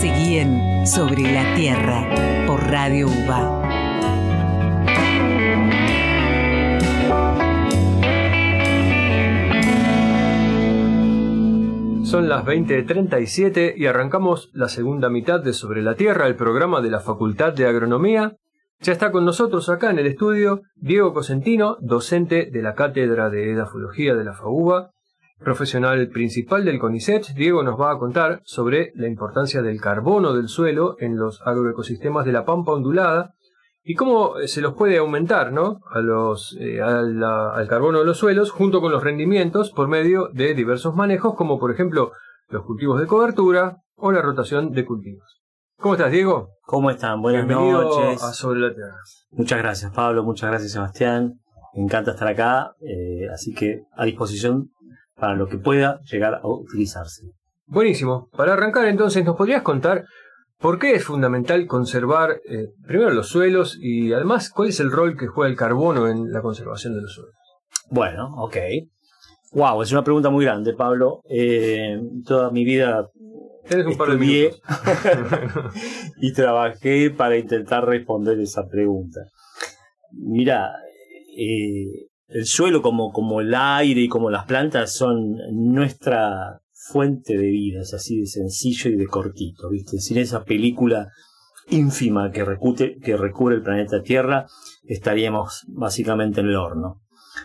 Seguí en Sobre la Tierra por Radio UBA. Son las 20.37 y arrancamos la segunda mitad de Sobre la Tierra, el programa de la Facultad de Agronomía. Ya está con nosotros acá en el estudio Diego Cosentino, docente de la Cátedra de Edafología de la FAUBA, profesional principal del CONICET. Diego nos va a contar sobre la importancia del carbono del suelo en los agroecosistemas de la pampa ondulada y cómo eh, se los puede aumentar ¿no? a los, eh, al carbono de los suelos junto con los rendimientos por medio de diversos manejos, como por ejemplo los cultivos de cobertura o la rotación de cultivos. ¿Cómo estás, Diego? ¿Cómo están? Buenas Bienvenido noches. a Sobre la Tierra. Muchas gracias, Pablo. Muchas gracias, Sebastián. Me encanta estar acá, eh, así que a disposición para lo que pueda llegar a utilizarse. Buenísimo. Para arrancar entonces, ¿nos podrías contar por qué es fundamental conservar eh, primero los suelos y además cuál es el rol que juega el carbono en la conservación de los suelos? Bueno, ok. Wow, es una pregunta muy grande, Pablo. Eh, toda mi vida Tienes un par de minutos. y trabajé para intentar responder esa pregunta. Mira, eh, el suelo como, como el aire y como las plantas son nuestra fuente de vida, es así de sencillo y de cortito, ¿viste? Sin esa película ínfima que, recute, que recubre el planeta Tierra, estaríamos básicamente en el horno.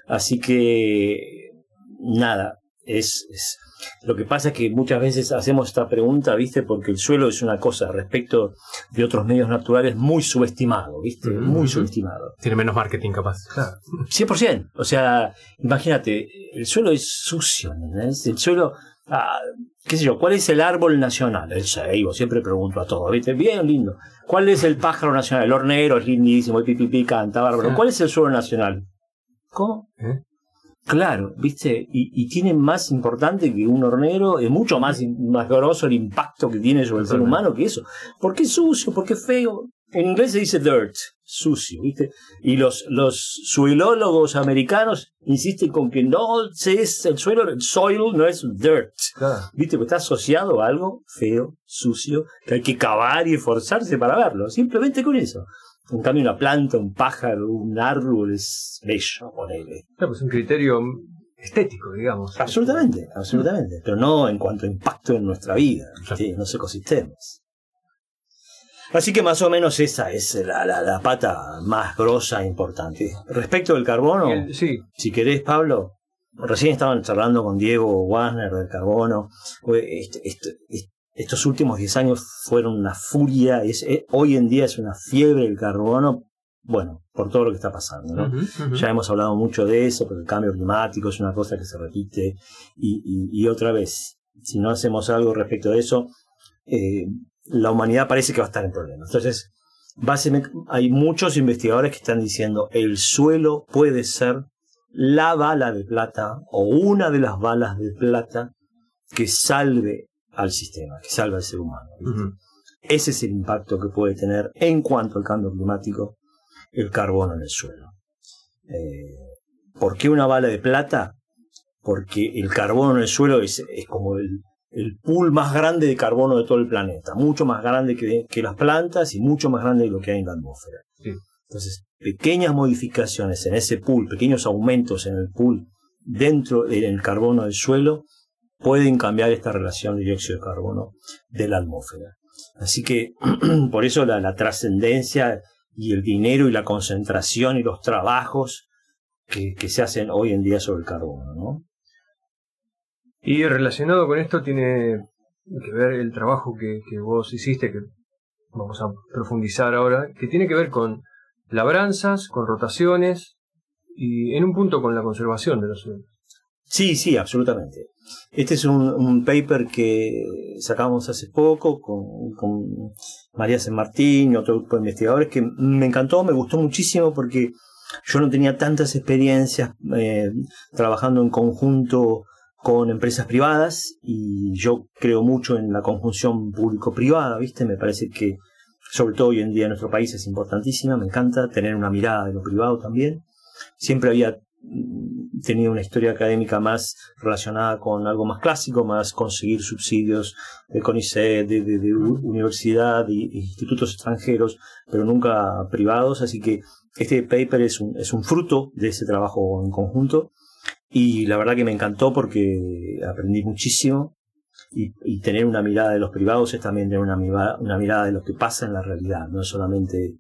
Así que, nada, es, es- Lo que pasa es que muchas veces hacemos esta pregunta, ¿viste? Porque el suelo es una cosa respecto de otros medios naturales muy subestimado, ¿viste? Muy Ujú. subestimado. Tiene menos marketing capaz. Claro. 100%. O sea, imagínate, el suelo es sucio, ¿entendés? El suelo, ah, qué sé yo, ¿cuál es el árbol nacional? El ceibo, siempre pregunto a todos, ¿viste? Bien lindo. ¿Cuál es el pájaro nacional? El hornero es lindísimo, el pipipi canta, bárbaro. ¿Cuál es el suelo nacional? ¿Cómo? ¿Eh? Claro, ¿viste? Y, y tiene más importante que un hornero, es mucho más, más grosso el impacto que tiene sobre el ser humano que eso. ¿Por qué es sucio? ¿Por qué es feo? En inglés se dice dirt, sucio, ¿viste? Y los, los suilólogos americanos insisten con que no se es el suelo, el soil no es dirt. Claro. ¿Viste? Porque está asociado a algo feo, sucio, que hay que cavar y esforzarse para verlo. Simplemente con eso. En cambio, una planta, un pájaro, un árbol es bello, ponele. Claro, pues un criterio estético, digamos. Absolutamente, absolutamente. Pero no en cuanto a impacto en nuestra vida, en los ecosistemas. Así que más o menos esa es la, la- la pata más grosa e importante. Respecto del carbono, el- sí, si querés, Pablo, recién estaban charlando con Diego Warner del carbono. Este- este- est- estos últimos 10 años fueron una furia. Es, eh, hoy en día es una fiebre el carbono. Bueno, por todo lo que está pasando, ¿no? Ya hemos hablado mucho de eso, porque el cambio climático es una cosa que se repite y, y- y otra vez, si no hacemos algo respecto de eso, eh, la humanidad parece que va a estar en problemas. Entonces, básicamente, hay muchos investigadores que están diciendo el suelo puede ser la bala de plata o una de las balas de plata que salve al sistema, que salve al ser humano. Ese es el impacto que puede tener en cuanto al cambio climático el carbono en el suelo. Eh, ¿Por qué una bala de plata? Porque el carbono en el suelo es, es como el, el pool más grande de carbono de todo el planeta, mucho más grande que, que las plantas y mucho más grande de lo que hay en la atmósfera. Sí. Entonces, pequeñas modificaciones en ese pool, pequeños aumentos en el pool dentro del carbono del suelo, pueden cambiar esta relación de dióxido de carbono de la atmósfera. Así que por eso la, trascendencia y el dinero y la concentración y los trabajos que, que se hacen hoy en día sobre el carbono, ¿no? Y relacionado con esto tiene que ver el trabajo que, que vos hiciste, que vamos a profundizar ahora, que tiene que ver con labranzas, con rotaciones y en un punto con la conservación de los suelos. Sí, sí, absolutamente. Este es un, paper que sacamos hace poco con, con María San Martín y otro grupo de investigadores que me encantó, me gustó muchísimo porque yo no tenía tantas experiencias eh, trabajando en conjunto con empresas privadas y yo creo mucho en la conjunción público-privada, ¿viste? Me parece que sobre todo hoy en día en nuestro país es importantísima, me encanta tener una mirada de lo privado también. Siempre había tenía una historia académica más relacionada con algo más clásico, más conseguir subsidios de CONICET, de, universidad, de, institutos extranjeros, pero nunca privados, así que este paper es un, es un fruto de ese trabajo en conjunto. Y la verdad que me encantó porque aprendí muchísimo. Y, tener una mirada de los privados es también tener una, una mirada de lo que pasa en la realidad, no solamente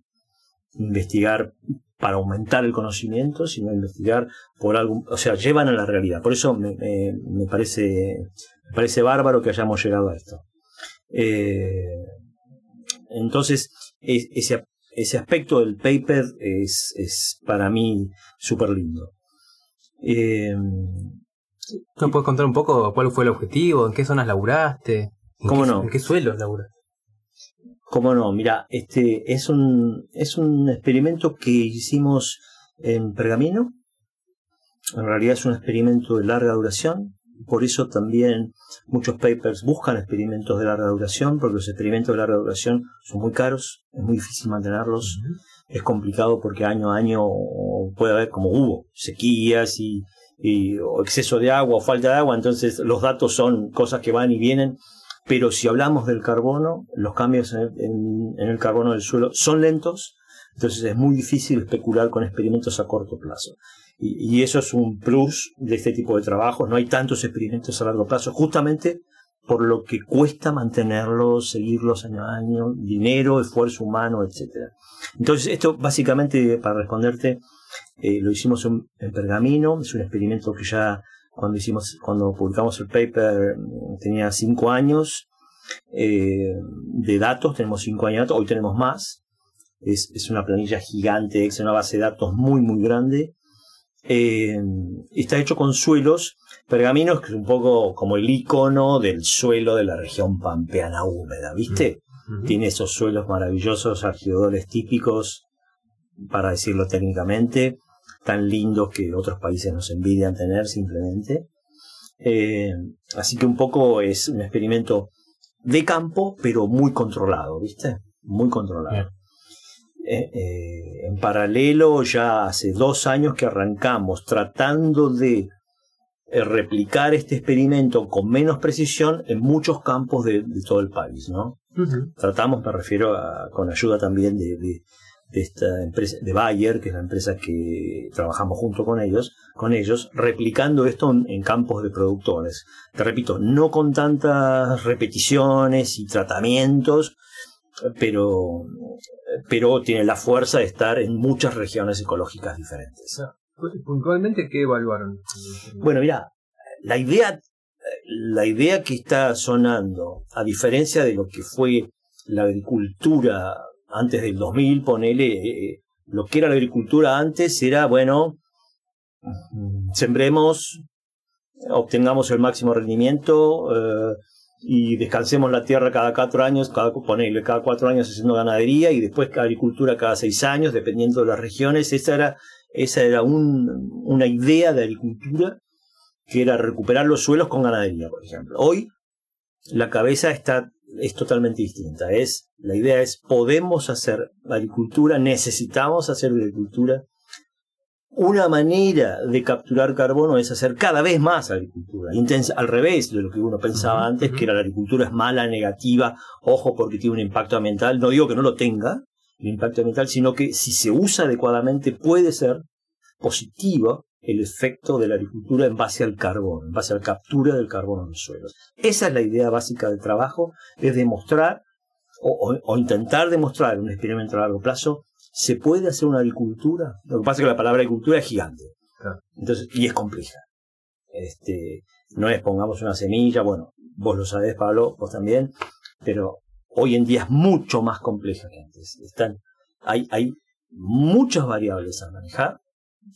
investigar para aumentar el conocimiento, sino investigar por algo, o sea, llevan a la realidad. Por eso me, me, parece, me parece bárbaro que hayamos llegado a esto. Eh, entonces, ese, ese aspecto del paper es, es para mí súper lindo. Eh, ¿Me puedes contar un poco cuál fue el objetivo? ¿En qué zonas laburaste? ¿Cómo no? ¿En qué suelos laburaste? ¿Cómo no? Mira, este es un, es un experimento que hicimos en Pergamino. En realidad es un experimento de larga duración. Por eso también muchos papers buscan experimentos de larga duración, porque los experimentos de larga duración son muy caros, es muy difícil mantenerlos, es complicado porque año a año puede haber, como hubo, sequías y, o exceso de agua o falta de agua, entonces los datos son cosas que van y vienen pero si hablamos del carbono, los cambios en, el carbono del suelo son lentos, entonces es muy difícil especular con experimentos a corto plazo. Y, eso es un plus de este tipo de trabajos. No hay tantos experimentos a largo plazo, justamente por lo que cuesta mantenerlos, seguirlos año a año, dinero, esfuerzo humano, etc. Entonces, esto básicamente, para responderte, eh, lo hicimos en, en, Pergamino, es un experimento que ya cuando hicimos, cuando publicamos el paper tenía cinco años eh, de datos, tenemos cinco años de datos, hoy tenemos más. Es, es una planilla gigante, es una base de datos muy muy grande. Eh, está hecho con suelos pergaminos, que es un poco como el icono del suelo de la región pampeana húmeda, ¿viste? Tiene esos suelos maravillosos, argeodoles típicos, para decirlo técnicamente tan lindos que otros países nos envidian tener simplemente. Eh, así que un poco es un experimento de campo, pero muy controlado, ¿viste? Muy controlado. Eh, eh, en paralelo, ya hace dos años que arrancamos tratando de replicar este experimento con menos precisión en muchos campos de, todo el país, ¿no? Tratamos, me refiero a, con ayuda también de, de esta empresa, de Bayer, que es la empresa que trabajamos junto con ellos, con ellos, replicando esto en, campos de productores. Te repito, no con tantas repeticiones y tratamientos, pero, pero tiene la fuerza de estar en muchas regiones ecológicas diferentes. Puntualmente, ¿qué evaluaron? Bueno, mira, la idea, la idea que está sonando, a diferencia de lo que fue la agricultura antes del 2000, ponele, eh, lo que era la agricultura antes era, bueno, sembremos, obtengamos el máximo rendimiento eh, y descansemos la tierra cada cuatro años, cada, ponele, cada cuatro años haciendo ganadería y después agricultura cada seis años, dependiendo de las regiones. Esa era, esa era una idea de agricultura que era recuperar los suelos con ganadería, por ejemplo. Hoy la cabeza está es totalmente distinta. Es, la idea es, podemos hacer agricultura, necesitamos hacer agricultura. Una manera de capturar carbono es hacer cada vez más agricultura, intensa, al revés de lo que uno pensaba antes, que era la agricultura es mala, negativa, ojo porque tiene un impacto ambiental. No digo que no lo tenga, el impacto ambiental, sino que si se usa adecuadamente puede ser positiva el efecto de la agricultura en base al carbón, en base a la captura del carbono en los suelos. Esa es la idea básica del trabajo, es demostrar o, intentar demostrar en un experimento a largo plazo, se puede hacer una agricultura. Lo que pasa es que la palabra agricultura es gigante. Entonces, y es compleja. Este, no es pongamos una semilla, bueno, vos lo sabés, Pablo, vos también, pero hoy en día es mucho más compleja que antes. Están, hay, hay muchas variables a manejar,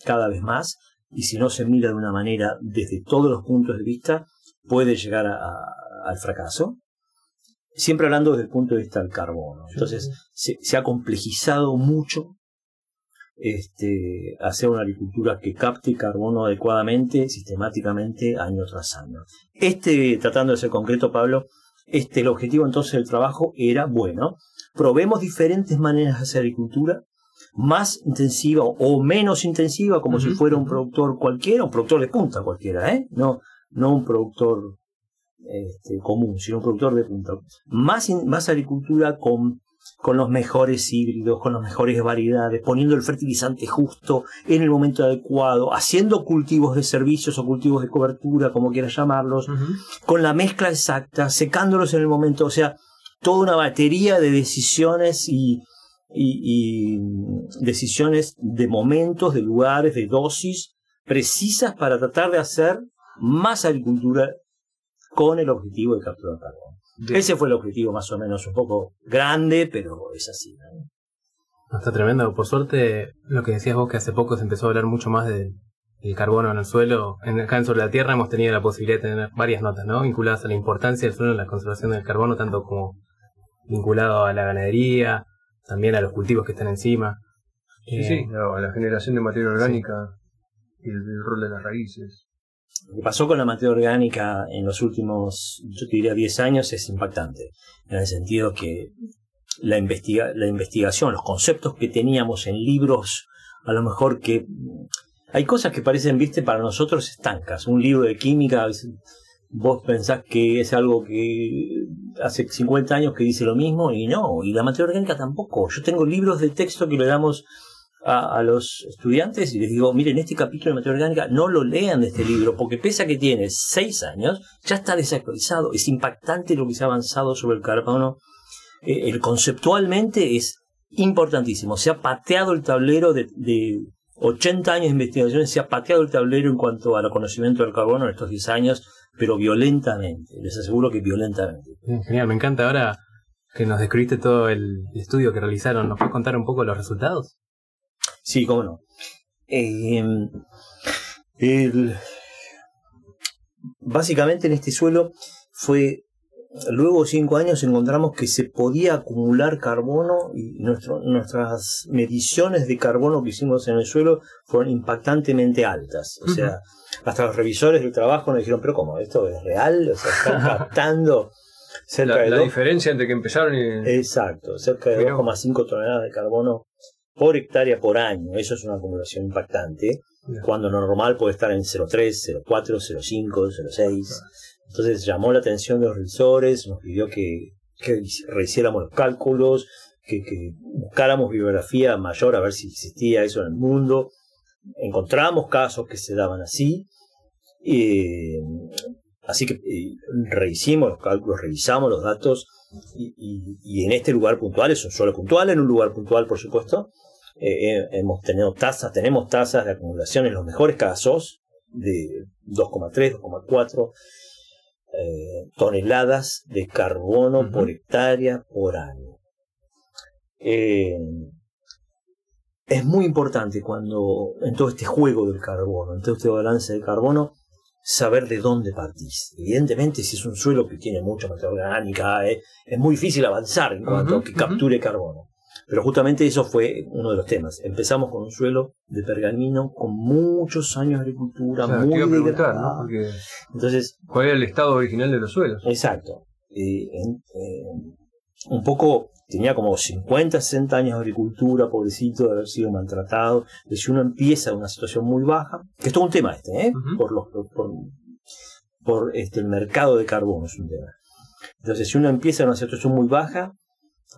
cada vez más, y si no se mira de una manera desde todos los puntos de vista, puede llegar al fracaso. Siempre hablando desde el punto de vista del carbono. Entonces, se, ha complejizado mucho este, hacer una agricultura que capte carbono adecuadamente, sistemáticamente, año tras año. Este, tratando de ser concreto, Pablo, este, el objetivo entonces del trabajo era, bueno, probemos diferentes maneras de hacer agricultura, más intensiva o menos intensiva, como si fuera un productor cualquiera, un productor de punta cualquiera, ¿eh? No, no un productor este, común, sino un productor de punta. Más, más agricultura con, con los mejores híbridos, con las mejores variedades, poniendo el fertilizante justo en el momento adecuado, haciendo cultivos de servicios o cultivos de cobertura, como quieras llamarlos, con la mezcla exacta, secándolos en el momento, o sea, toda una batería de decisiones y, y, decisiones de momentos, de lugares, de dosis precisas para tratar de hacer más agricultura con el objetivo de capturar carbono. Ese fue el objetivo más o menos un poco grande, pero es así. Está tremendo. Por suerte, lo que decías vos que hace poco se empezó a hablar mucho más del carbono en el suelo. En, acá en Sobre la Tierra hemos tenido la posibilidad de tener varias notas, ¿no? Vinculadas a la importancia del suelo en la conservación del carbono, tanto como vinculado a la ganadería, también a los cultivos que están encima. Sí, sí, eh, a la generación de materia orgánica y el, rol de las raíces. Lo que pasó con la materia orgánica en los últimos, yo te diría, 10 años es impactante, en el sentido que la, investiga la investigación, los conceptos que teníamos en libros, a lo mejor que hay cosas que parecen, viste, para nosotros estancas. Un libro de química, vos pensás que es algo que hace 50 años que dice lo mismo y no, y la materia orgánica tampoco. Yo tengo libros de texto que le damos a, los estudiantes y les digo, miren, este capítulo de materia orgánica no lo lean de este libro, porque pese a que tiene 6 años, ya está desactualizado. Es impactante lo que se ha avanzado sobre el carbono. Eh, el conceptualmente es importantísimo. Se ha pateado el tablero de, de 80 años de investigación, se ha pateado el tablero en cuanto al conocimiento del carbono en estos 10 años pero violentamente, les aseguro que violentamente. Genial, me encanta. Ahora que nos describiste todo el estudio que realizaron, ¿nos puedes contar un poco los resultados? Sí, cómo no. Eh, básicamente en este suelo fue, luego de cinco años encontramos que se podía acumular carbono y nuestras mediciones de carbono que hicimos en el suelo fueron impactantemente altas. O sea, hasta los revisores del trabajo nos dijeron, pero ¿cómo? ¿Esto es real? O sea, están captando cerca la, de... La diferencia entre que empezaron y... Exacto, cerca de 2,5 toneladas de carbono por hectárea por año. Eso es una acumulación impactante. Cuando normal puede estar en 0,3, 0,4, 0,5, 0,6. Entonces llamó la atención de los revisores, nos pidió que, que rehiciéramos los cálculos, que, buscáramos bibliografía mayor a ver si existía eso en el mundo encontramos casos que se daban así. así que rehicimos los cálculos, revisamos los datos y, en este lugar puntual, es un suelo puntual, en un lugar puntual por supuesto, eh, eh, hemos tenido tasas, tenemos tasas de acumulación en los mejores casos de 2,3, 2,4 eh, toneladas de carbono por hectárea por año es muy importante cuando en todo este juego del carbono, en todo este balance de carbono, saber de dónde partís. Evidentemente, si es un suelo que tiene mucha materia orgánica, eh, es muy difícil avanzar en cuanto a que capture carbono. Pero justamente eso fue uno de los temas. Empezamos con un suelo de pergamino con muchos años de agricultura, muy ¿no? Entonces, ¿cuál era el estado original de los suelos? Exacto. Eh, un poco tenía como 50, 60 años de agricultura, pobrecito, de haber sido maltratado. Entonces, si uno empieza en una situación muy baja, que es todo un tema este, ¿eh? por, los, por, por este, el mercado de carbono es un tema. Entonces, si uno empieza en una situación muy baja,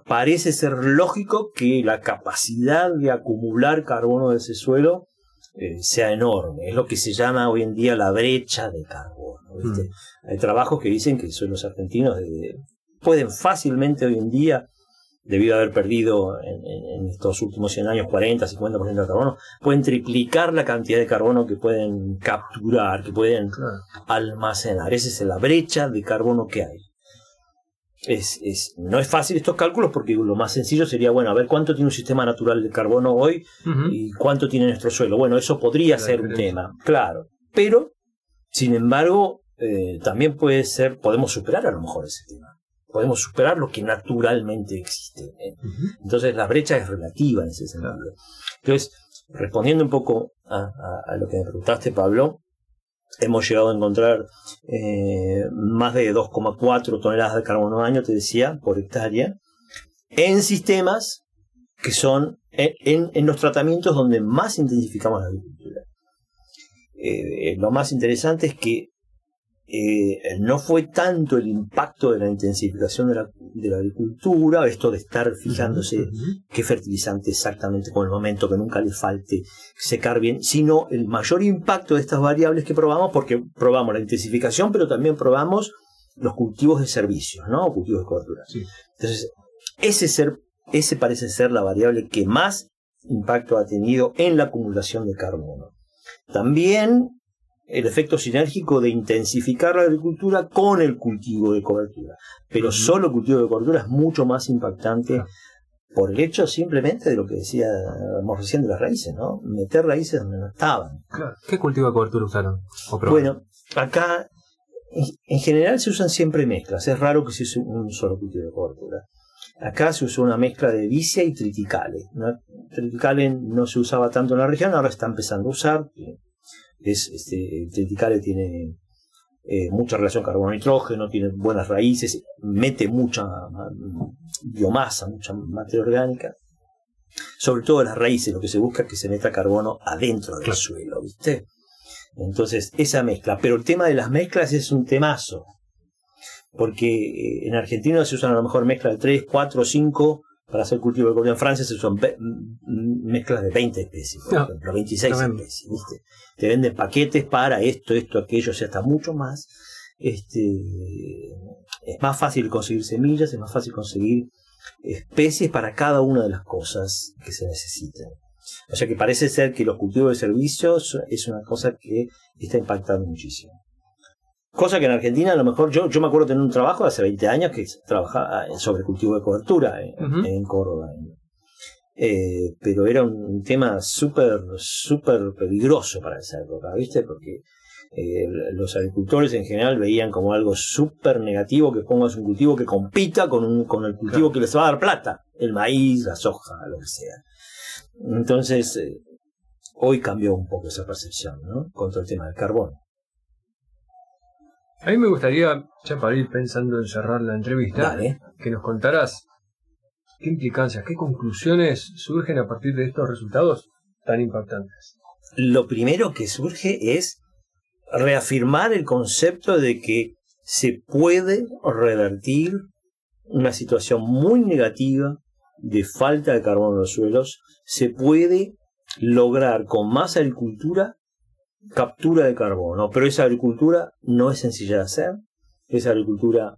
parece ser lógico que la capacidad de acumular carbono de ese suelo eh, sea enorme. Es lo que se llama hoy en día la brecha de carbono. Hay trabajos que dicen que suelos argentinos pueden fácilmente hoy en día debido a haber perdido en, estos últimos 100 años 40, 50% de carbono, pueden triplicar la cantidad de carbono que pueden capturar, que pueden almacenar. Esa es la brecha de carbono que hay. Es, es, no es fácil estos cálculos porque lo más sencillo sería, bueno, a ver cuánto tiene un sistema natural de carbono hoy y cuánto tiene nuestro suelo. Bueno, eso podría ser un tema, claro. Pero, sin embargo, eh, también puede ser, podemos superar a lo mejor ese tema podemos superar lo que naturalmente existe. ¿eh? Entonces la brecha es relativa en ese sentido. Entonces, respondiendo un poco a, lo que me preguntaste, Pablo, hemos llegado a encontrar eh, más de 2,4 toneladas de carbono año, te decía, por hectárea, en sistemas que son en, en los tratamientos donde más intensificamos la agricultura. Eh, lo más interesante es que eh, no fue tanto el impacto de la intensificación de la, de la agricultura, esto de estar fijándose qué fertilizante exactamente con el momento, que nunca le falte secar bien, sino el mayor impacto de estas variables que probamos, porque probamos la intensificación, pero también probamos los cultivos de servicios, ¿no? Cultivos de cobertura. Entonces, ese, ser, ese parece ser la variable que más impacto ha tenido en la acumulación de carbono. También el efecto sinérgico de intensificar la agricultura con el cultivo de cobertura. Pero solo el cultivo de cobertura es mucho más impactante por el hecho simplemente de lo que decíamos recién de las raíces, ¿no? Meter raíces donde no estaban. ¿Qué cultivo de cobertura usaron? bueno, acá en, general se usan siempre mezclas. Es raro que se use un solo cultivo de cobertura. Acá se usó una mezcla de vicia y triticale. Triticale no se usaba tanto en la región, ahora está empezando a usar es, este, el tiene eh, mucha relación carbono-nitrógeno, tiene buenas raíces, mete mucha biomasa, mucha materia orgánica. Sobre todo las raíces, lo que se busca es que se meta carbono adentro del suelo, ¿viste? Entonces, esa mezcla. Pero el tema de las mezclas es un temazo. Porque eh, en Argentina se usan a lo mejor mezclas de 3, 4, 5 para hacer cultivo de cobertura en Francia se usan mezclas de 20 especies, por ejemplo, 26 especies, ¿viste? Te venden paquetes para esto, esto, aquello, o sea, hasta mucho más. Este, es más fácil conseguir semillas, es más fácil conseguir especies para cada una de las cosas que se necesitan. O sea que parece ser que los cultivos de servicios es una cosa que está impactando muchísimo. Cosa que en Argentina a lo mejor yo, yo me acuerdo tener un trabajo hace 20 años que trabajaba sobre cultivo de cobertura en, Córdoba. Eh, pero era un tema súper, súper peligroso para esa época, ¿viste? Porque eh, los agricultores en general veían como algo súper negativo que pongas un cultivo que compita con, un, con el cultivo que les va a dar plata, el maíz, la soja, lo que sea. Entonces, eh, hoy cambió un poco esa percepción, ¿no? Contra el tema del carbón. A mí me gustaría, ya para ir pensando en cerrar la entrevista, que nos contaras qué implicancias, qué conclusiones surgen a partir de estos resultados tan impactantes. Lo primero que surge es reafirmar el concepto de que se puede revertir una situación muy negativa de falta de carbono en los suelos, se puede lograr con más agricultura captura de carbono, pero esa agricultura no es sencilla de hacer, esa agricultura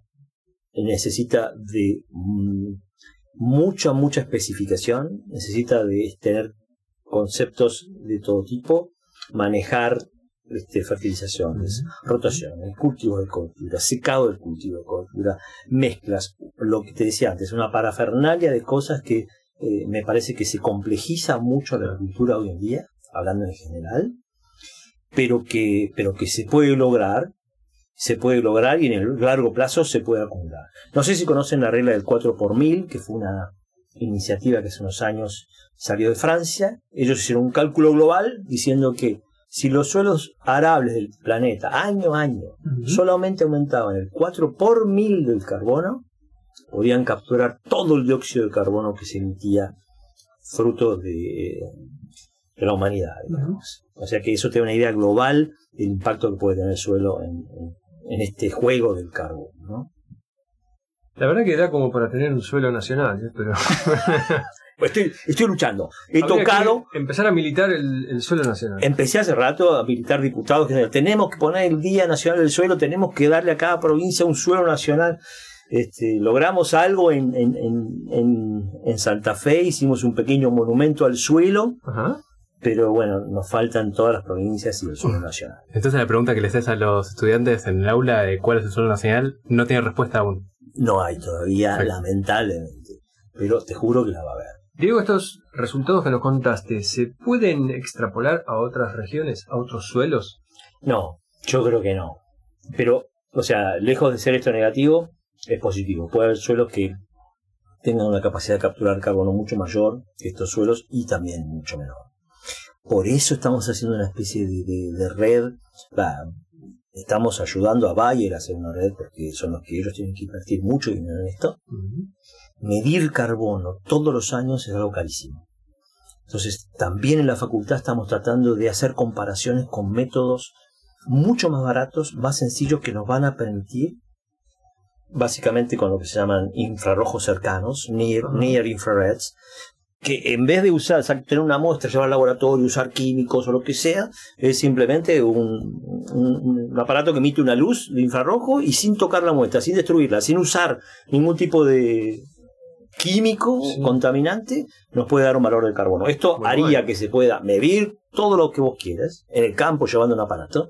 necesita de mm, mucha, mucha especificación, necesita de tener conceptos de todo tipo, manejar este, fertilizaciones, rotaciones, cultivo de cultura, secado del cultivo de cultura, mezclas, lo que te decía antes, una parafernalia de cosas que eh, me parece que se complejiza mucho la agricultura hoy en día, hablando en general, pero que, pero que se puede lograr, se puede lograr y en el largo plazo se puede acumular. No sé si conocen la regla del 4 por mil, que fue una iniciativa que hace unos años salió de Francia. Ellos hicieron un cálculo global diciendo que si los suelos arables del planeta año a año solamente aumentaban el 4 por mil del carbono, podían capturar todo el dióxido de carbono que se emitía fruto de, de la humanidad. O sea que eso te da una idea global del impacto que puede tener el suelo en, este juego del carbón. ¿no? La verdad que da como para tener un suelo nacional, ¿eh? pero... Pues estoy, estoy luchando. He tocado. empezar a militar el, suelo nacional. Empecé hace rato a militar diputados. Que tenemos que poner el Día Nacional del Suelo, tenemos que darle a cada provincia un suelo nacional. Este, logramos algo en, en, en, en, Santa Fe, hicimos un pequeño monumento al suelo. Ajá pero bueno, nos faltan todas las provincias y el suelo nacional. Entonces la pregunta que les haces a los estudiantes en el aula de cuál es el suelo nacional no tiene respuesta aún. No hay todavía, lamentablemente, pero te juro que la va a haber. Diego, estos resultados que nos contaste, ¿se pueden extrapolar a otras regiones, a otros suelos? No, yo creo que no. Pero, o sea, lejos de ser esto negativo, es positivo. Puede haber suelos que tengan una capacidad de capturar carbono mucho mayor que estos suelos y también mucho menor. Por eso estamos haciendo una especie de, red. estamos ayudando a Bayer a hacer una red porque son los que ellos tienen que invertir mucho dinero en esto. Medir carbono todos los años es algo carísimo. Entonces, también en la facultad estamos tratando de hacer comparaciones con métodos mucho más baratos, más sencillos que nos van a permitir, básicamente con lo que se llaman infrarrojos cercanos, near, near infrareds, que en vez de usar, tener una muestra, llevar al laboratorio, usar químicos o lo que sea, es simplemente un, un, aparato que emite una luz de infrarrojo y sin tocar la muestra, sin destruirla, sin usar ningún tipo de químico contaminante, nos puede dar un valor del carbono. Esto haría que se pueda medir todo lo que vos quieras en el campo llevando un aparato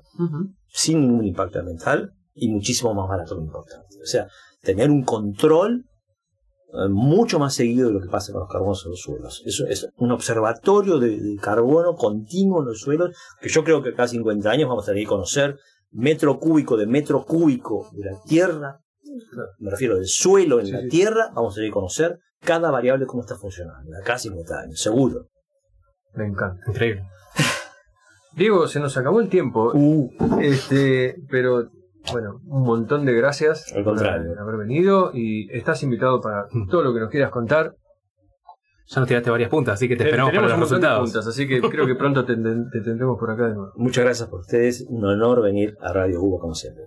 sin ningún impacto ambiental y muchísimo más barato que importante. O sea, tener un control mucho más seguido de lo que pasa con los carbonos en los suelos. Eso es un observatorio de, carbono continuo en los suelos, que yo creo que cada 50 años vamos a tener que conocer metro cúbico de metro cúbico de la Tierra, me refiero del suelo en la Tierra, vamos a tener que conocer cada variable cómo está funcionando, acá 50 años, seguro. Me encanta. Increíble. Diego, se nos acabó el tiempo. Uh. Este, pero bueno, un montón de gracias Al contrario. por haber venido y estás invitado para todo lo que nos quieras contar. Ya nos tiraste varias puntas, así que te esperamos Tenemos para los resultados. puntas, así que creo que pronto te, te tendremos por acá de nuevo. Muchas gracias por ustedes, un honor venir a Radio Hugo como siempre.